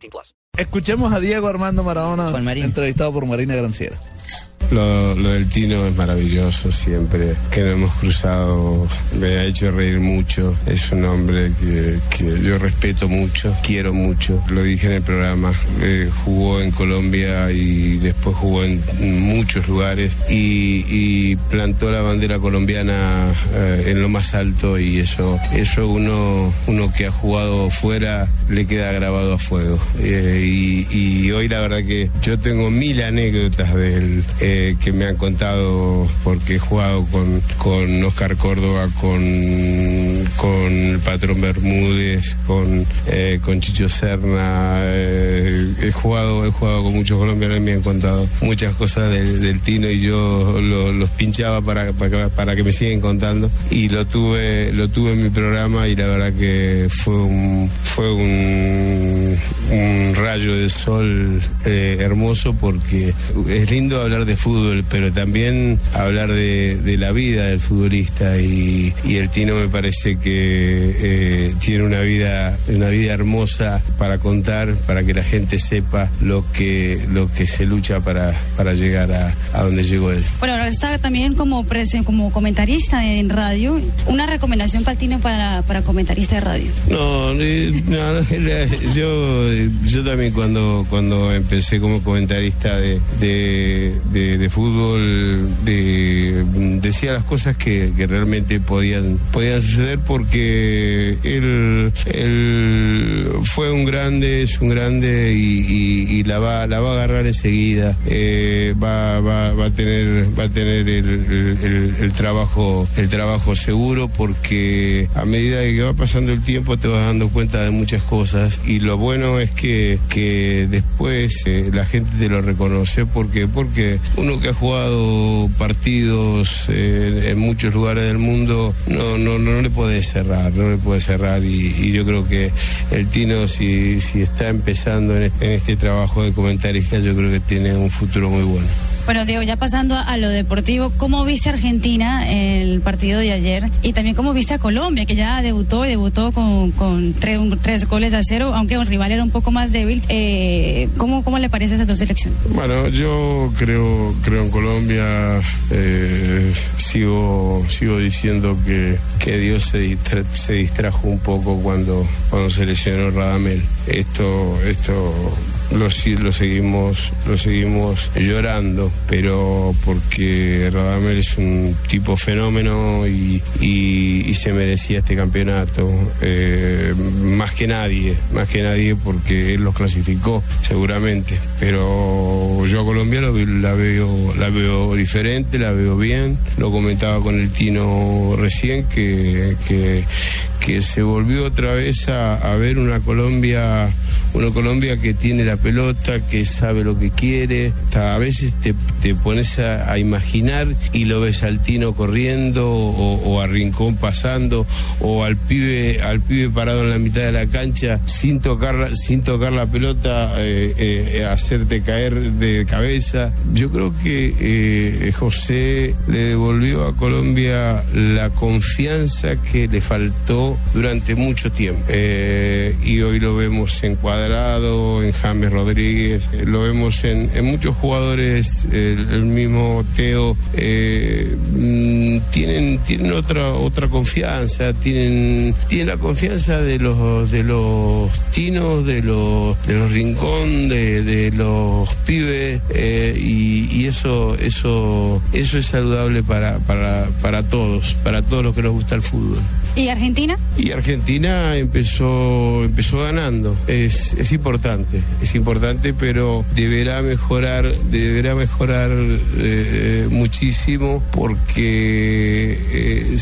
18 plus. Escuchemos a Diego Armando Maradona, entrevistado por Marina Granciera. Lo, del Tino es maravilloso siempre, que nos hemos cruzado, me ha hecho reír mucho, es un hombre que, yo respeto mucho, quiero mucho, lo dije en el programa, eh, jugó en Colombia y después jugó en muchos lugares y, y plantó la bandera colombiana eh, en lo más alto y eso, eso uno, uno que ha jugado fuera le queda grabado a fuego. Eh, y, y hoy la verdad que yo tengo mil anécdotas de él que me han contado porque he jugado con, con Oscar Córdoba, con, con el patrón Bermúdez, con, eh, con Chicho Serna. eh, he, jugado, he jugado con muchos colombianos y me han contado muchas cosas del, Tino y yo lo- los pinchaba para, para, que me siguen contando y lo tuve, lo tuve en mi programa y la verdad que fue un, fue un, rayo de sol eh, hermoso porque es lindo hablar de fútbol, pero también hablar de, la vida del futbolista y el Tino me parece que eh, tiene una vida, una vida hermosa para contar, para que la gente sepa lo que, lo que se lucha para, para llegar a, a donde llegó él. Bueno, ahora está también como, presen- como comentarista en radio. Una recomendación para Tino para, para comentarista de radio. No, eh, yo, yo también cuando, cuando empecé como comentarista de, de, de- de fútbol de- decía las cosas que, que realmente podían, podían suceder porque él, fue un grande, es un grande y, la, va, a agarrar enseguida. Eh, va, a tener, va a tener el, trabajo, el trabajo seguro porque a medida que va pasando el tiempo te vas dando cuenta de muchas cosas y lo bueno es que, después eh, la gente te lo reconoce porque, porque uno que ha jugado partidos eh, en muchos lugares del mundo no, no, no le puede no le puede cerrar y, y yo creo que el Tino si, si está empezando en este, en este trabajo de comentarista yo creo que tiene un futuro muy bueno. Bueno, Diego, ya pasando a, a lo deportivo, ¿cómo viste a Argentina el partido de ayer? Y también cómo viste a Colombia, que ya debutó y debutó con, con tres, un- goles a cero, aunque el rival era un poco más débil. Eh, ¿cómo, ¿Cómo le parece esas dos selecciones? Bueno, yo creo, creo en Colombia, eh, sigo, sigo diciendo que, que Dios se, distra- se distrajo un poco cuando, cuando se lesionó Radamel. Esto, esto lo, lo seguimos, lo seguimos llorando, pero porque Radamel es un tipo fenómeno y, y- se merecía este campeonato. eh, más que nadie, más que nadie porque él los clasificó, seguramente. Pero yo a Colombia lo la veo, la veo diferente, la veo bien. Lo comentaba con el Tino recién que, que, que se volvió otra vez a, a ver una Colombia, una Colombia que tiene la pelota, que sabe lo que quiere. A veces te, te pones a, imaginar y lo ves al Tino corriendo o, o a Rincón pasando o al pibe, al pibe parado en la mitad de la cancha sin tocar, sin tocar la pelota, eh, eh, hacerte caer de cabeza. Yo creo que eh, José le devolvió a Colombia la confianza que le faltó durante mucho tiempo. Y hoy lo vemos en James Rodríguez, eh, lo vemos en, en muchos jugadores, el, el mismo Teo, eh, mm, tienen, tienen otra, otra confianza, tienen, tienen la confianza de los, de los tinos, de los, de los rincón, de, de los pibes, eh, y, y eso, eso, eso es saludable para, para, para todos, para todos los que nos gusta el fútbol. ¿Y Argentina? Y Argentina empezó, empezó ganando. Es, es, importante, es importante, pero deberá mejorar, deberá mejorar eh, eh, muchísimo porque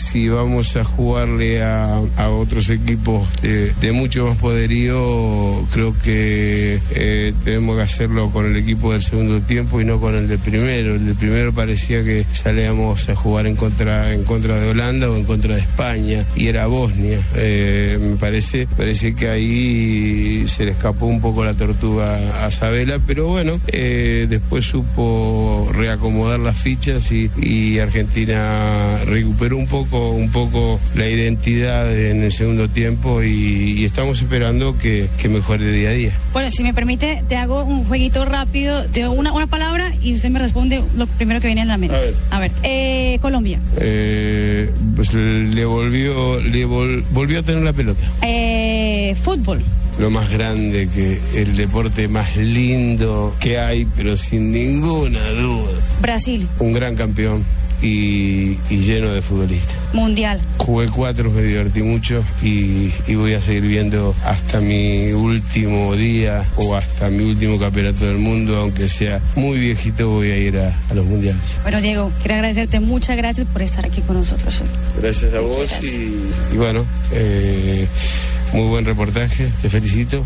si vamos a jugarle a, a otros equipos de, mucho más poderío, creo que eh, tenemos que hacerlo con el equipo del segundo tiempo y no con el del primero. El del primero parecía que salíamos a jugar en contra, en contra de Holanda o en contra de España y era Bosnia. Eh, me parece, parece que ahí se le escapó un poco la tortuga a Sabela, pero bueno, eh, después supo reacomodar las fichas y Argentina recuperó un poco, un poco la identidad en el segundo tiempo y, y estamos esperando que, que mejore día a día. Bueno, si me permite, te hago un jueguito rápido, te doy una, una palabra y usted me responde lo primero que viene en la mente. A ver. A ver, eh, Colombia, Eh, pues le volvió, le vol- volvió a tener la pelota. eh, fútbol, Lo más grande que el deporte más lindo que hay, pero sin ninguna duda. Brasil, Un gran campeón y, y lleno de futbolistas. Mundial, Jugué cuatro, me divertí mucho y, y voy a seguir viendo hasta mi último día o hasta mi último campeonato del mundo, aunque sea muy viejito, voy a ir a, a los mundiales. Bueno, Diego, quiero agradecerte muchas gracias por estar aquí con nosotros hoy. Gracias a vos y, y bueno, eh, muy buen reportaje, te felicito